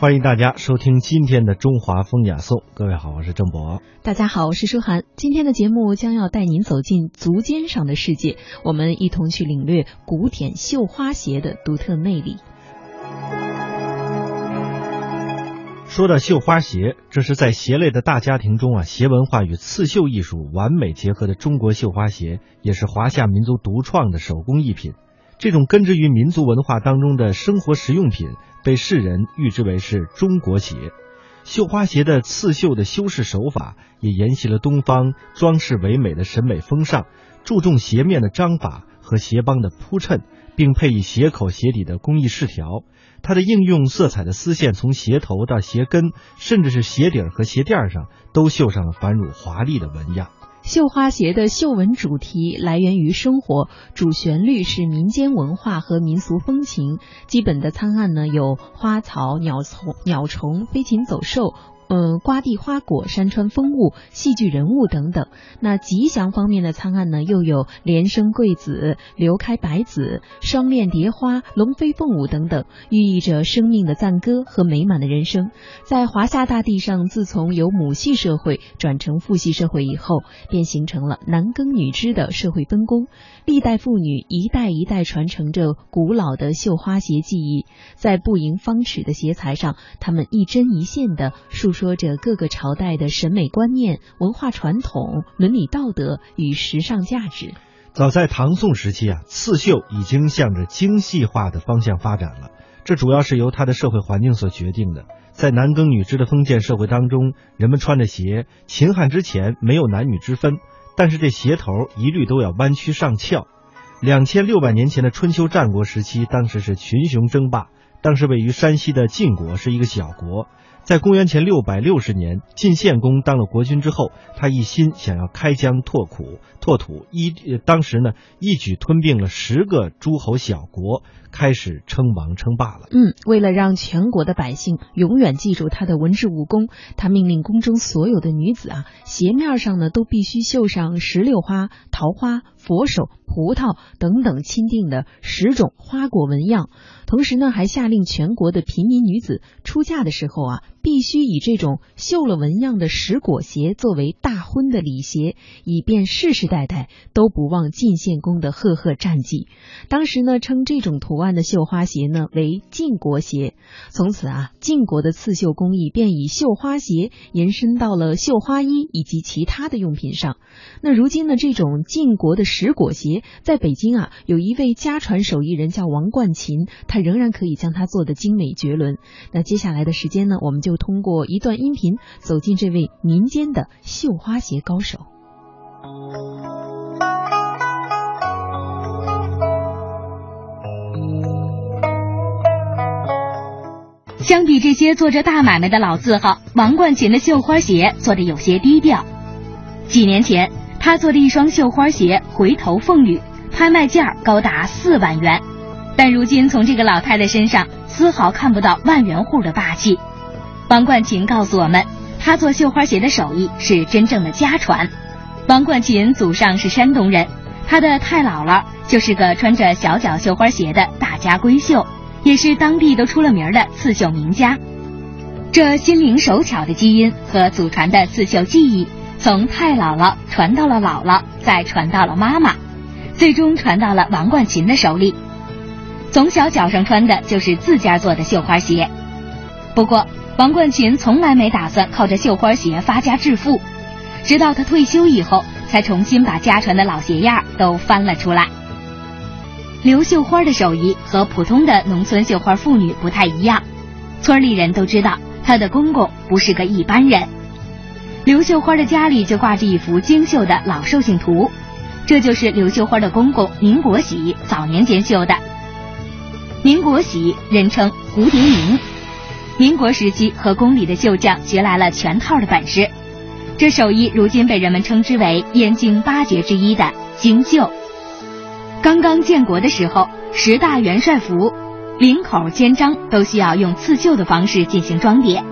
欢迎大家收听今天的《中华风雅颂》。各位好，我是郑博。大家好，我是舒涵。今天的节目将要带您走进足尖上的世界，我们一同去领略古典绣花鞋的独特魅力。说到绣花鞋，这是在鞋类的大家庭中啊，鞋文化与刺绣艺术完美结合的中国绣花鞋，也是华夏民族独创的手工艺品。这种根植于民族文化当中的生活实用品，被世人誉之为是中国鞋。绣花鞋的刺绣的修饰手法，也沿袭了东方装饰唯美的审美风尚，注重鞋面的章法和鞋帮的铺衬，并配以鞋口、鞋底的工艺饰条。它的应用色彩的丝线，从鞋头到鞋跟，甚至是鞋底和鞋垫上，都绣上了繁缛华丽的纹样。绣花鞋的绣纹主题来源于生活，主旋律是民间文化和民俗风情。基本的参案呢有花草、鸟虫、鸟虫、飞禽走兽。嗯，瓜地花果、山川风物、戏剧人物等等。那吉祥方面的参案呢，又有连生贵子、流开百子、双链蝶花、龙飞凤舞等等，寓意着生命的赞歌和美满的人生。在华夏大地上，自从由母系社会转成父系社会以后，便形成了男耕女织的社会分工。历代妇女一代一代传承着古老的绣花鞋技艺，在不盈方尺的鞋材上，她们一针一线的述说。着各个朝代的审美观念、文化传统、伦理道德与时尚价值。早在唐宋时期啊，刺绣已经向着精细化的方向发展了。这主要是由它的社会环境所决定的。在男耕女织的封建社会当中，人们穿的鞋，秦汉之前没有男女之分，但是这鞋头一律都要弯曲上翘。两千六百年前的春秋战国时期，当时是群雄争霸，当时位于山西的晋国是一个小国。在公元前六百六十年，晋献公当了国君之后，他一心想要开疆拓土，拓土一当时呢一举吞并了十个诸侯小国，开始称王称霸了。嗯，为了让全国的百姓永远记住他的文治武功，他命令宫中所有的女子啊，鞋面上呢都必须绣上石榴花、桃花、佛手、葡萄等等钦定的十种花果纹样。同时呢，还下令全国的平民女子出嫁的时候啊，必须以这种绣了纹样的石果鞋作为大婚的礼鞋，以便世世代代都不忘晋献公的赫赫战绩。当时呢，称这种图案的绣花鞋呢为晋国鞋。从此啊，晋国的刺绣工艺便以绣花鞋延伸到了绣花衣以及其他的用品上。那如今呢，这种晋国的石果鞋在北京啊，有一位家传手艺人叫王冠琴，他。仍然可以将它做的精美绝伦。那接下来的时间呢，我们就就通过一段音频走进这位民间的绣花鞋高手。相比这些做着大买卖的老字号，王冠琴的绣花鞋做的有些低调。几年前，他做的一双绣花鞋“回头凤羽”，拍卖价高达四万元。但如今从这个老太太身上丝毫看不到万元户的霸气。王冠琴告诉我们，她做绣花鞋的手艺是真正的家传。王冠琴祖上是山东人，她的太姥姥就是个穿着小脚绣花鞋的大家闺秀，也是当地都出了名的刺绣名家。这心灵手巧的基因和祖传的刺绣技艺，从太姥姥传到了姥姥，再传到了妈妈，最终传到了王冠琴的手里。从小脚上穿的就是自家做的绣花鞋，不过王冠琴从来没打算靠着绣花鞋发家致富，直到他退休以后，才重新把家传的老鞋样都翻了出来。刘绣花的手艺和普通的农村绣花妇女不太一样，村里人都知道她的公公不是个一般人。刘绣花的家里就挂着一幅精绣的老寿星图，这就是刘绣花的公公宁国喜早年间绣的。宁国喜，人称蝴蝶宁。民国时期和宫里的绣匠学来了全套的本事，这手艺如今被人们称之为燕京八绝之一的精绣。刚刚建国的时候，十大元帅服、领口、肩章都需要用刺绣的方式进行装点。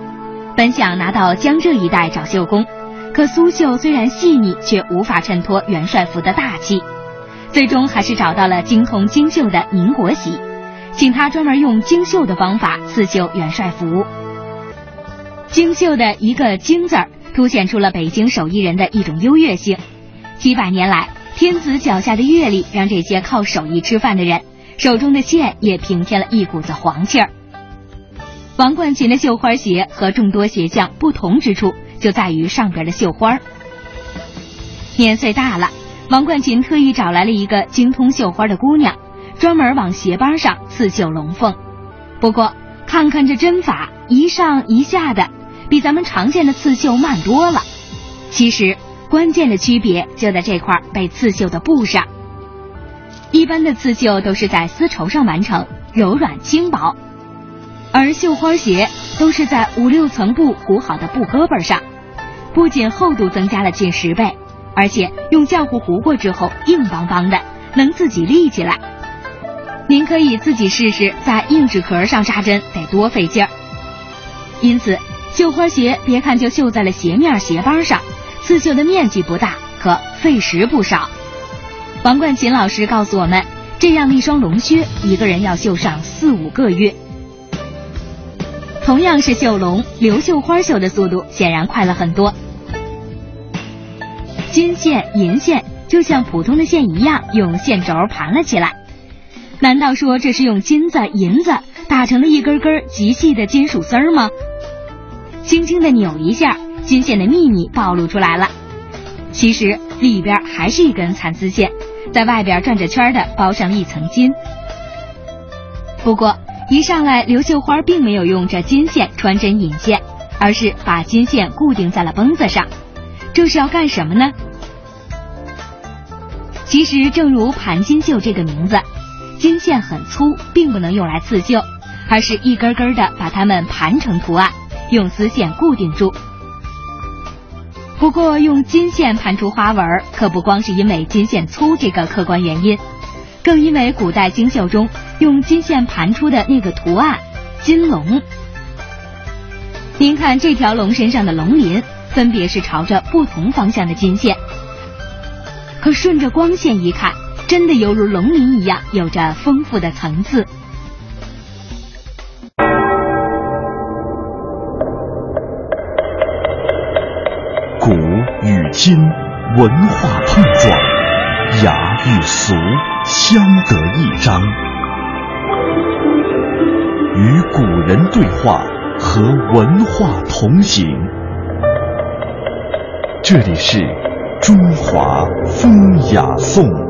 本想拿到江浙一带找绣工，可苏绣虽然细腻，却无法衬托元帅服的大气。最终还是找到了精通精绣的宁国喜。请他专门用精绣的方法刺绣元帅服，京绣的一个“京”字儿，凸显出了北京手艺人的一种优越性。几百年来，天子脚下的阅历让这些靠手艺吃饭的人手中的线也平添了一股子黄气儿。王冠琴的绣花鞋和众多鞋匠不同之处就在于上边的绣花。年岁大了，王冠琴特意找来了一个精通绣花的姑娘，专门往鞋帮上刺绣龙凤。不过，看看这针法，一上一下的，比咱们常见的刺绣慢多了。其实，关键的区别就在这块被刺绣的布上。一般的刺绣都是在丝绸上完成，柔软轻薄，而绣花鞋都是在五六层布糊好的布胳膊上，不仅厚度增加了近十倍，而且用浆糊糊过之后硬邦邦的，能自己立起来。您可以自己试试，在硬纸壳上扎针得多费劲儿。因此，绣花鞋别看就绣在了鞋面、鞋帮上，刺绣的面积不大，可费时不少。王冠琴老师告诉我们，这样一双龙靴，一个人要绣上四五个月。同样是绣龙，刘绣花绣的速度显然快了很多。金线、银线就像普通的线一样，用线轴盘了起来。难道说这是用金子、银子打成了一根根极细的金属丝儿吗？轻轻的扭一下，金线的秘密暴露出来了。其实里边还是一根蚕丝线，在外边转着圈的包上了一层金。不过一上来，刘绣花并没有用这金线穿针引线，而是把金线固定在了绷子上。这是要干什么呢？其实，正如盘金绣这个名字。金线很粗，并不能用来刺绣，而是一根根的把它们盘成图案，用丝线固定住。不过，用金线盘出花纹，可不光是因为金线粗这个客观原因，更因为古代金绣中用金线盘出的那个图案——金龙。您看这条龙身上的龙鳞，分别是朝着不同方向的金线，可顺着光线一看。真的犹如龙鳞一样，有着丰富的层次。古与今文化碰撞，雅与俗相得益彰。与古人对话，和文化同行。这里是中华风雅颂。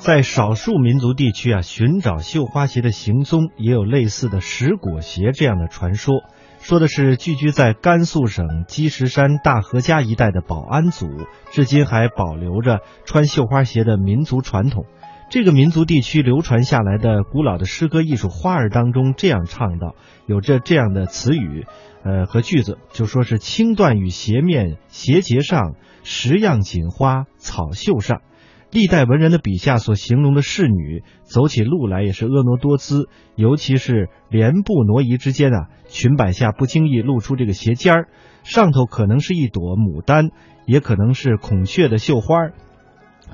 在少数民族地区啊，寻找绣花鞋的行踪也有类似的石果鞋这样的传说。说的是聚居在甘肃省积石山大河家一带的保安族，至今还保留着穿绣花鞋的民族传统。这个民族地区流传下来的古老的诗歌艺术花儿当中，这样唱道，有着这样的词语，呃和句子，就说是青缎与鞋面鞋结上，十样锦花草绣上。历代文人的笔下所形容的侍女走起路来也是婀娜多姿，尤其是连步挪移之间啊，裙摆下不经意露出这个鞋尖儿，上头可能是一朵牡丹，也可能是孔雀的绣花，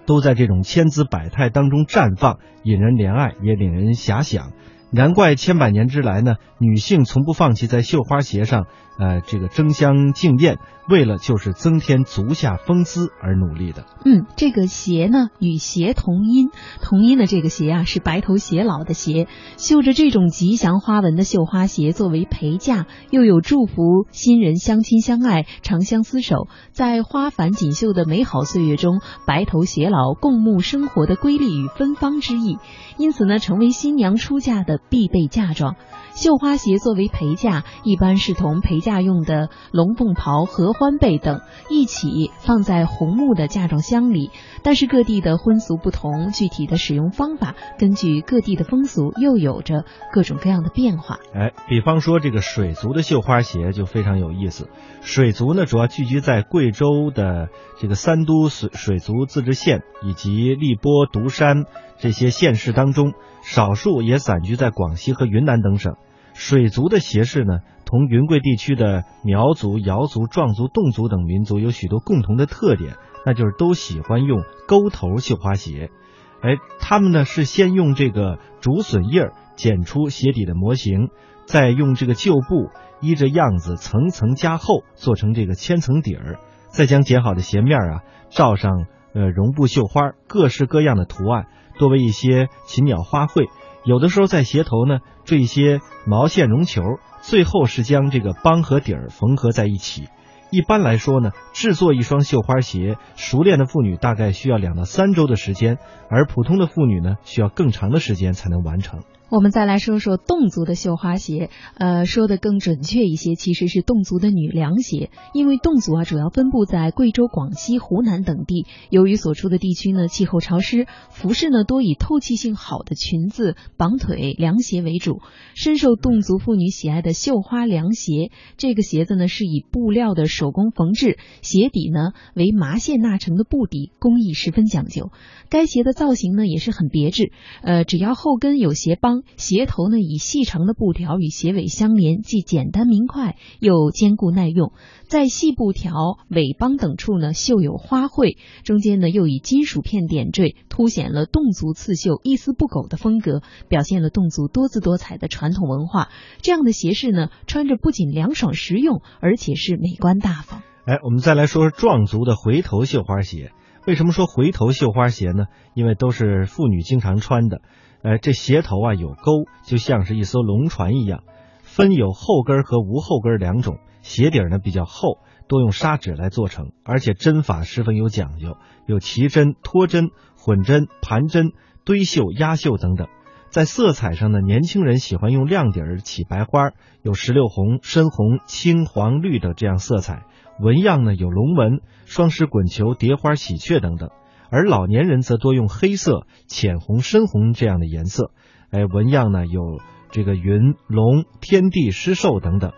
都在这种千姿百态当中绽放，引人怜爱，也令人遐想。难怪千百年之来呢，女性从不放弃在绣花鞋上，呃，这个争相竞艳，为了就是增添足下风姿而努力的。嗯，这个鞋呢与鞋同音，同音的这个鞋啊是白头偕老的鞋，绣着这种吉祥花纹的绣花鞋作为陪嫁，又有祝福新人相亲相爱、长相厮守，在花繁锦绣的美好岁月中白头偕老、共沐生活的瑰丽与芬芳之意，因此呢，成为新娘出嫁的。必备嫁妆，绣花鞋作为陪嫁，一般是同陪嫁用的龙凤袍、合欢被等一起放在红木的嫁妆箱里。但是各地的婚俗不同，具体的使用方法根据各地的风俗又有着各种各样的变化。哎，比方说这个水族的绣花鞋就非常有意思。水族呢，主要聚居在贵州的这个三都水水族自治县以及荔波、独山这些县市当中。少数也散居在在广西和云南等省，水族的鞋饰呢，同云贵地区的苗族、瑶族、壮族、侗族等民族有许多共同的特点，那就是都喜欢用钩头绣花鞋。哎，他们呢是先用这个竹笋叶儿剪出鞋底的模型，再用这个旧布依着样子层层加厚，做成这个千层底儿，再将剪好的鞋面啊罩上呃绒布绣花，各式各样的图案，多为一些禽鸟花卉。有的时候在鞋头呢缀一些毛线绒球，最后是将这个帮和底儿缝合在一起。一般来说呢，制作一双绣花鞋，熟练的妇女大概需要两到三周的时间，而普通的妇女呢，需要更长的时间才能完成。我们再来说说侗族的绣花鞋，呃，说的更准确一些，其实是侗族的女凉鞋。因为侗族啊，主要分布在贵州、广西、湖南等地，由于所处的地区呢气候潮湿，服饰呢多以透气性好的裙子、绑腿凉鞋为主。深受侗族妇女喜爱的绣花凉鞋，这个鞋子呢是以布料的手工缝制，鞋底呢为麻线纳成的布底，工艺十分讲究。该鞋的造型呢也是很别致，呃，只要后跟有鞋帮。鞋头呢以细长的布条与鞋尾相连，既简单明快又坚固耐用。在细布条、尾帮等处呢绣有花卉，中间呢又以金属片点缀，凸显了侗族刺绣一丝不苟的风格，表现了侗族多姿多彩的传统文化。这样的鞋饰呢，穿着不仅凉爽实用，而且是美观大方。哎，我们再来说说壮族的回头绣花鞋。为什么说回头绣花鞋呢？因为都是妇女经常穿的。呃，这鞋头啊有钩，就像是一艘龙船一样。分有后跟和无后跟两种。鞋底呢比较厚，多用砂纸来做成，而且针法十分有讲究，有齐针、脱针、混针、盘针、堆绣、压绣等等。在色彩上呢，年轻人喜欢用亮底儿起白花，有石榴红、深红、青黄绿的这样色彩。纹样呢有龙纹、双狮滚球、蝶花、喜鹊等等。而老年人则多用黑色、浅红、深红这样的颜色，哎，纹样呢有这个云、龙、天地、狮兽等等。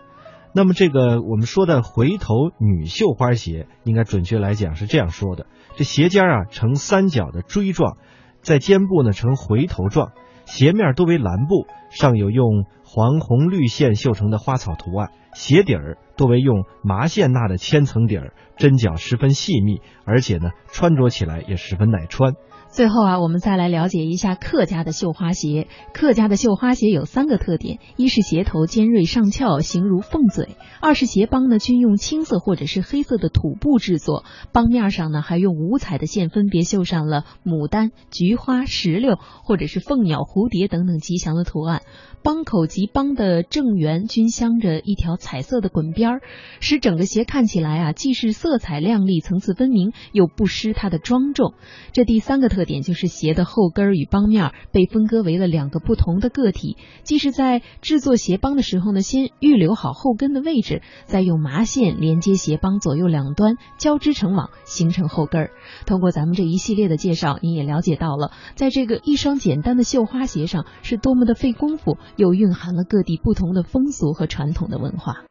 那么这个我们说的回头女绣花鞋，应该准确来讲是这样说的：这鞋尖啊呈三角的锥状，在肩部呢呈回头状，鞋面多为蓝布，上有用黄红绿线绣成的花草图案。鞋底儿多为用麻线纳的千层底儿，针脚十分细密，而且呢，穿着起来也十分耐穿。最后啊，我们再来了解一下客家的绣花鞋。客家的绣花鞋有三个特点：一是鞋头尖锐上翘，形如凤嘴；二是鞋帮呢均用青色或者是黑色的土布制作，帮面上呢还用五彩的线分别绣上了牡丹、菊花、石榴或者是凤鸟、蝴蝶等等吉祥的图案。帮口及帮的正圆均镶着一条彩色的滚边儿，使整个鞋看起来啊既是色彩亮丽、层次分明，又不失它的庄重。这第三个特特点就是鞋的后跟与帮面被分割为了两个不同的个体，即是在制作鞋帮的时候呢，先预留好后跟的位置，再用麻线连接鞋帮左右两端，交织成网，形成后跟儿。通过咱们这一系列的介绍，你也了解到了，在这个一双简单的绣花鞋上是多么的费功夫。又蕴含了各地不同的风俗和传统的文化。